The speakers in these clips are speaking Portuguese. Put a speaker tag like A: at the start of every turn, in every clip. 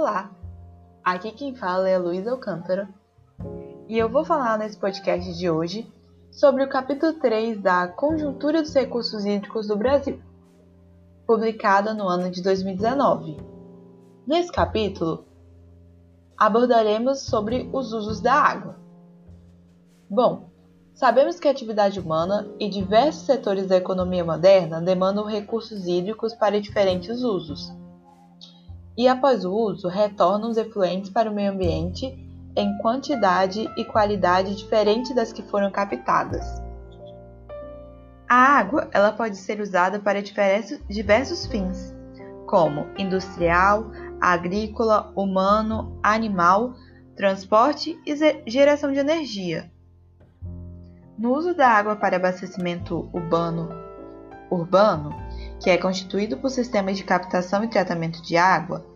A: Olá, aqui quem fala é a Luísa Alcântara e eu vou falar nesse podcast de hoje sobre o capítulo 3 da Conjuntura dos Recursos Hídricos do Brasil, publicada no ano de 2019. Nesse capítulo, abordaremos sobre os usos da água. Bom, sabemos que a atividade humana e diversos setores da economia moderna demandam recursos hídricos para diferentes usos e, após o uso, retornam os efluentes para o meio ambiente em quantidade e qualidade diferente das que foram captadas. A água ela pode ser usada para diversos fins, como industrial, agrícola, humano, animal, transporte e geração de energia. No uso da água para abastecimento urbano, urbano que é constituído por sistemas de captação e tratamento de água,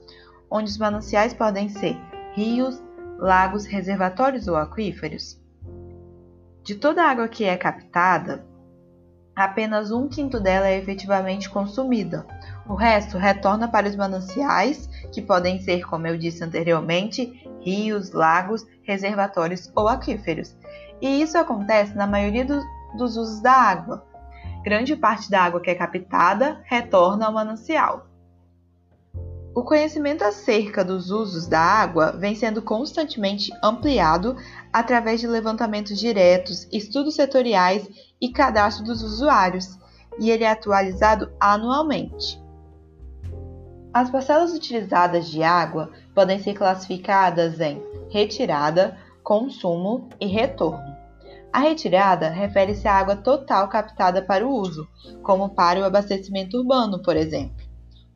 A: onde os mananciais podem ser rios, lagos, reservatórios ou aquíferos. De toda a água que é captada, apenas um quinto dela é efetivamente consumida. O resto retorna para os mananciais, que podem ser, como eu disse anteriormente, rios, lagos, reservatórios ou aquíferos. E isso acontece na maioria do, dos usos da água, grande parte da água que é captada retorna ao manancial. O conhecimento acerca dos usos da água vem sendo constantemente ampliado através de levantamentos diretos, estudos setoriais e cadastro dos usuários, e ele é atualizado anualmente. As parcelas utilizadas de água podem ser classificadas em retirada, consumo e retorno. A retirada refere-se à água total captada para o uso, como para o abastecimento urbano, por exemplo.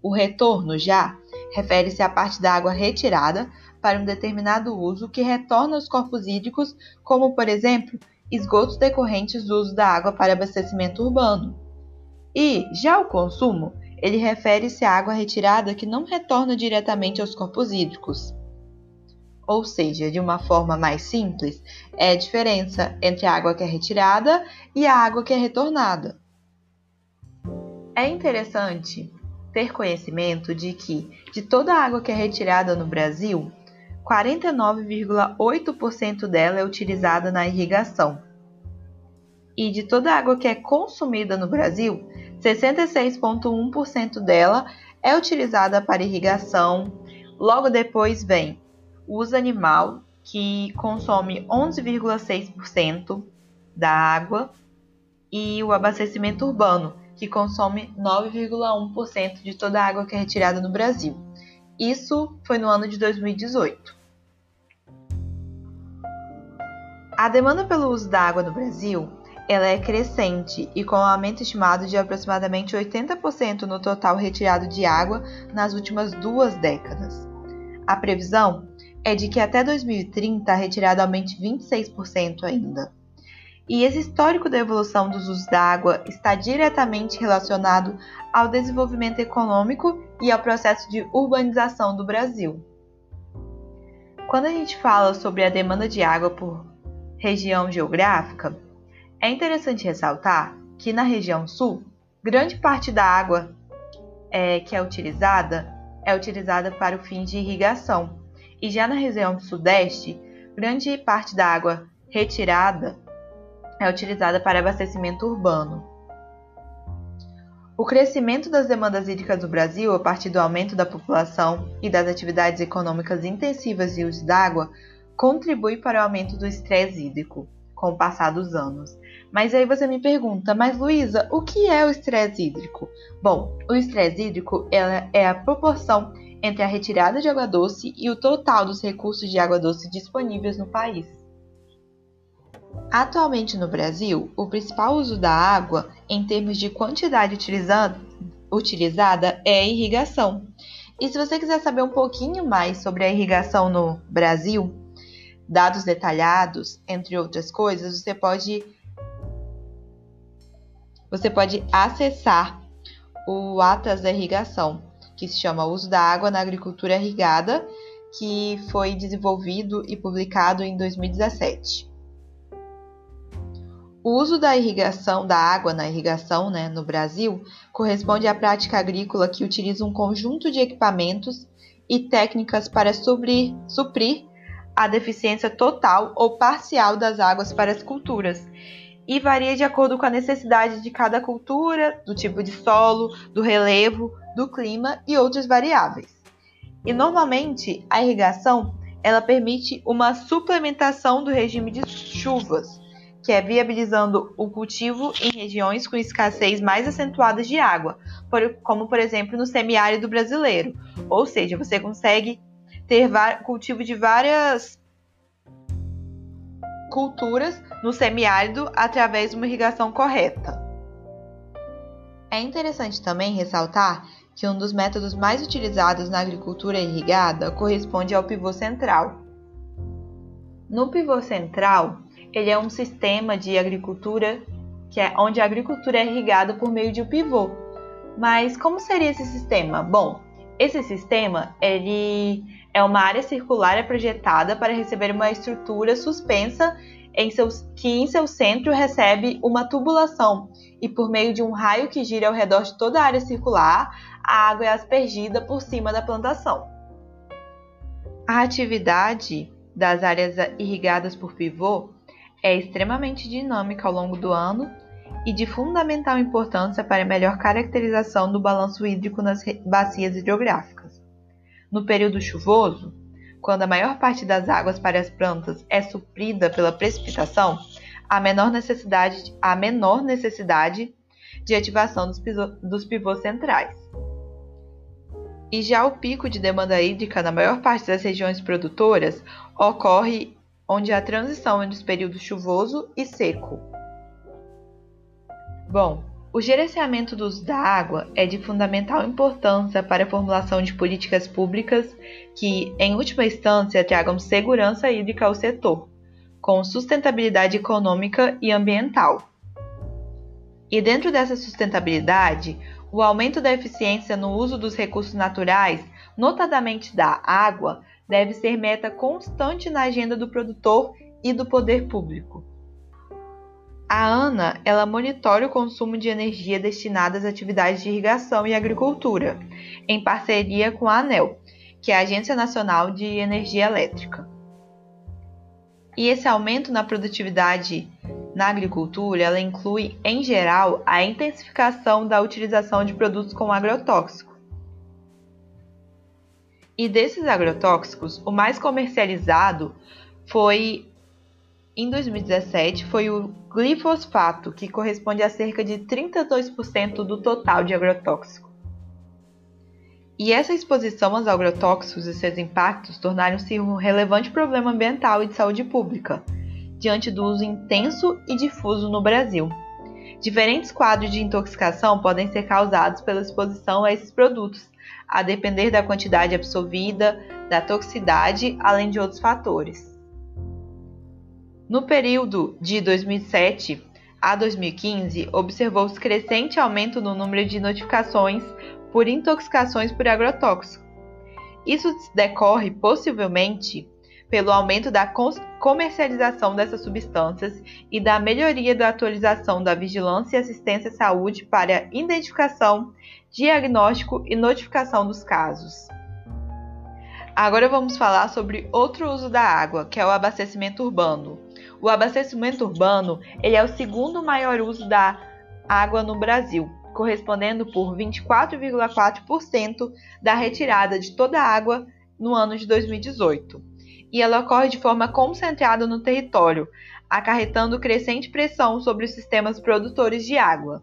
A: O retorno, já, refere-se à parte da água retirada para um determinado uso que retorna aos corpos hídricos, como, por exemplo, esgotos decorrentes do uso da água para abastecimento urbano. E, já o consumo, ele refere-se à água retirada que não retorna diretamente aos corpos hídricos ou seja, de uma forma mais simples, é a diferença entre a água que é retirada e a água que é retornada. É interessante ter conhecimento de que, de toda a água que é retirada no Brasil, 49,8% dela é utilizada na irrigação. E de toda a água que é consumida no Brasil, 66,1% dela é utilizada para irrigação. Logo depois vem uso animal, que consome 11,6% da água, e o abastecimento urbano, que consome 9,1% de toda a água que é retirada no Brasil. Isso foi no ano de 2018. A demanda pelo uso da água no Brasil ela é crescente e com um aumento estimado de aproximadamente 80% no total retirado de água nas últimas duas décadas. A previsão é de que até 2030 a retirada aumente 26% ainda. E esse histórico da evolução dos usos da água está diretamente relacionado ao desenvolvimento econômico e ao processo de urbanização do Brasil. Quando a gente fala sobre a demanda de água por região geográfica, é interessante ressaltar que na região sul, grande parte da água é, que é utilizada é utilizada para o fim de irrigação, e já na região sudeste, grande parte da água retirada é utilizada para abastecimento urbano. O crescimento das demandas hídricas do Brasil a partir do aumento da população e das atividades econômicas intensivas de uso d'água contribui para o aumento do estresse hídrico com o passar dos anos. Mas aí você me pergunta, mas Luísa, o que é o estresse hídrico? Bom, o estresse hídrico é a proporção entre a retirada de água doce e o total dos recursos de água doce disponíveis no país. Atualmente no Brasil, o principal uso da água, em termos de quantidade utilizada, é a irrigação. E se você quiser saber um pouquinho mais sobre a irrigação no Brasil, dados detalhados, entre outras coisas, você pode você pode acessar o Atlas da Irrigação, que se chama Uso da Água na Agricultura Irrigada, que foi desenvolvido e publicado em 2017. O uso da irrigação da água na irrigação né, no Brasil corresponde à prática agrícola que utiliza um conjunto de equipamentos e técnicas para suprir, suprir a deficiência total ou parcial das águas para as culturas e varia de acordo com a necessidade de cada cultura, do tipo de solo, do relevo, do clima e outras variáveis. E normalmente a irrigação ela permite uma suplementação do regime de chuvas, que é viabilizando o cultivo em regiões com escassez mais acentuadas de água, como por exemplo no semiárido brasileiro. Ou seja, você consegue ter cultivo de várias culturas no semiárido através de uma irrigação correta. É interessante também ressaltar que um dos métodos mais utilizados na agricultura irrigada corresponde ao pivô central. No pivô central, ele é um sistema de agricultura que é onde a agricultura é irrigada por meio de um pivô. Mas como seria esse sistema? Bom, esse sistema ele é uma área circular projetada para receber uma estrutura suspensa em que em seu centro recebe uma tubulação e por meio de um raio que gira ao redor de toda a área circular, a água é aspergida por cima da plantação. A atividade das áreas irrigadas por pivô é extremamente dinâmica ao longo do ano e de fundamental importância para a melhor caracterização do balanço hídrico nas bacias hidrográficas. No período chuvoso, quando a maior parte das águas para as plantas é suprida pela precipitação, há menor necessidade, há menor necessidade de ativação dos, dos pivôs centrais. E já o pico de demanda hídrica na maior parte das regiões produtoras ocorre onde há transição entre os períodos chuvoso e seco. Bom, o gerenciamento do uso da água é de fundamental importância para a formulação de políticas públicas que, em última instância, tragam segurança hídrica ao setor, com sustentabilidade econômica e ambiental. E dentro dessa sustentabilidade, o aumento da eficiência no uso dos recursos naturais, notadamente da água, deve ser meta constante na agenda do produtor e do poder público. A ANA ela monitora o consumo de energia destinada às atividades de irrigação e agricultura, em parceria com a ANEL, que é a Agência Nacional de Energia Elétrica. E esse aumento na produtividade na agricultura, ela inclui, em geral, a intensificação da utilização de produtos com agrotóxico. E desses agrotóxicos, o mais comercializado foi em 2017 foi o glifosfato, que corresponde a cerca de 32% do total de agrotóxico. E essa exposição aos agrotóxicos e seus impactos tornaram-se um relevante problema ambiental e de saúde pública, diante do uso intenso e difuso no Brasil. Diferentes quadros de intoxicação podem ser causados pela exposição a esses produtos, a depender da quantidade absorvida, da toxicidade, além de outros fatores. No período de 2007 a 2015, observou-se crescente aumento no número de notificações por intoxicações por agrotóxico. Isso decorre possivelmente pelo aumento da comercialização dessas substâncias e da melhoria da atualização da vigilância e assistência à saúde para identificação, diagnóstico e notificação dos casos. Agora vamos falar sobre outro uso da água, que é o abastecimento urbano. O abastecimento urbano ele é o segundo maior uso da água no Brasil, correspondendo por 24,4% da retirada de toda a água no ano de 2018. E ela ocorre de forma concentrada no território, acarretando crescente pressão sobre os sistemas produtores de água.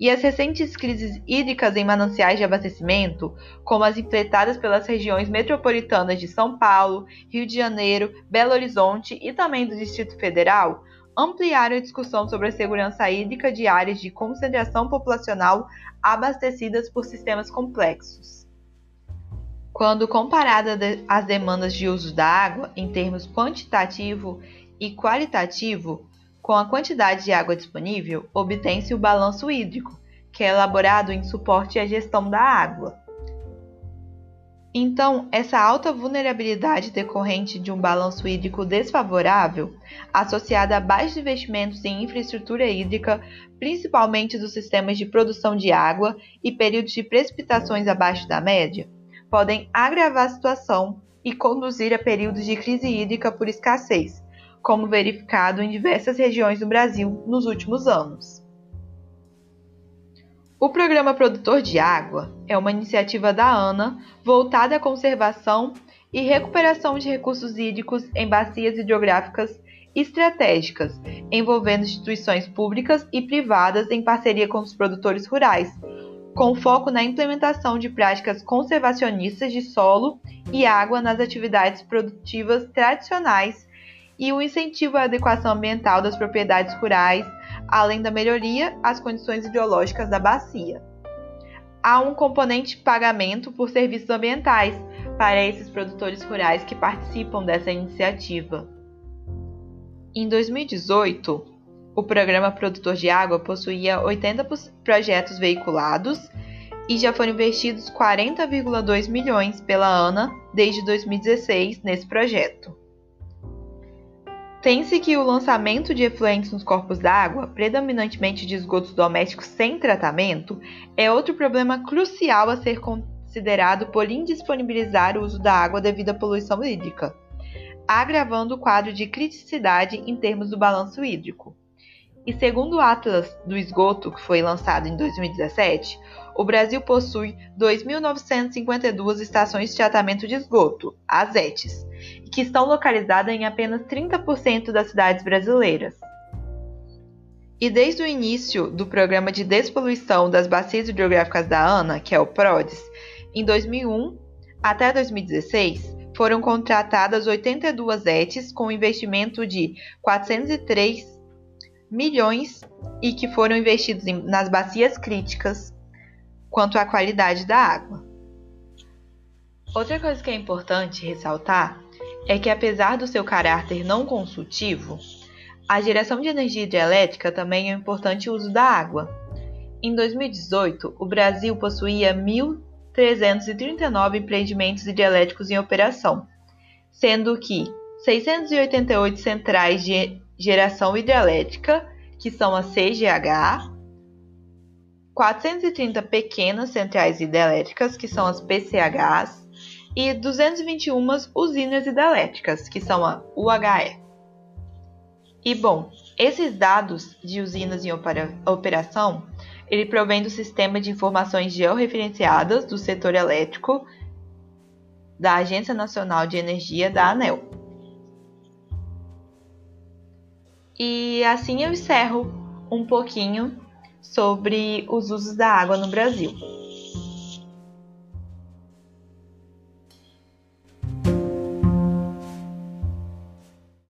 A: E as recentes crises hídricas em mananciais de abastecimento, como as enfrentadas pelas regiões metropolitanas de São Paulo, Rio de Janeiro, Belo Horizonte e também do Distrito Federal, ampliaram a discussão sobre a segurança hídrica de áreas de concentração populacional abastecidas por sistemas complexos. Quando comparada às demandas de uso da água em termos quantitativo e qualitativo, com a quantidade de água disponível, obtém-se o balanço hídrico, que é elaborado em suporte à gestão da água. Então, essa alta vulnerabilidade decorrente de um balanço hídrico desfavorável, associada a baixos investimentos em infraestrutura hídrica, principalmente dos sistemas de produção de água e períodos de precipitações abaixo da média, podem agravar a situação e conduzir a períodos de crise hídrica por escassez, como verificado em diversas regiões do Brasil nos últimos anos. O Programa Produtor de Água é uma iniciativa da ANA voltada à conservação e recuperação de recursos hídricos em bacias hidrográficas estratégicas, envolvendo instituições públicas e privadas em parceria com os produtores rurais, com foco na implementação de práticas conservacionistas de solo e água nas atividades produtivas tradicionais e o incentivo à adequação ambiental das propriedades rurais, além da melhoria às condições ideológicas da bacia. Há um componente de pagamento por serviços ambientais para esses produtores rurais que participam dessa iniciativa. Em 2018, o programa Produtor de Água possuía 80 projetos veiculados e já foram investidos 40,2 milhões pela ANA desde 2016 nesse projeto. Tem-se que o lançamento de efluentes nos corpos d'água, predominantemente de esgotos domésticos sem tratamento, é outro problema crucial a ser considerado por indisponibilizar o uso da água devido à poluição hídrica agravando o quadro de criticidade em termos do balanço hídrico. E segundo o Atlas do Esgoto, que foi lançado em 2017, o Brasil possui 2.952 estações de tratamento de esgoto, as ETs, que estão localizadas em apenas 30% das cidades brasileiras. E desde o início do Programa de Despoluição das Bacias Hidrográficas da ANA, que é o PRODES, em 2001 até 2016, foram contratadas 82 ETs com investimento de 403 milhões e que foram investidos em, nas bacias críticas quanto à qualidade da água. Outra coisa que é importante ressaltar é que, apesar do seu caráter não consultivo, a geração de energia hidrelétrica também é um importante uso da água. Em 2018, o Brasil possuía 1.000 339 empreendimentos hidrelétricos em operação, sendo que 688 centrais de geração hidrelétrica, que são as CGH, 430 pequenas centrais hidrelétricas, que são as PCHs, e 221 usinas hidrelétricas, que são a UHE. E bom, esses dados de usinas em operação ele provém do Sistema de Informações Georreferenciadas do Setor Elétrico da Agência Nacional de Energia da ANEL. E assim eu encerro um pouquinho sobre os usos da água no Brasil.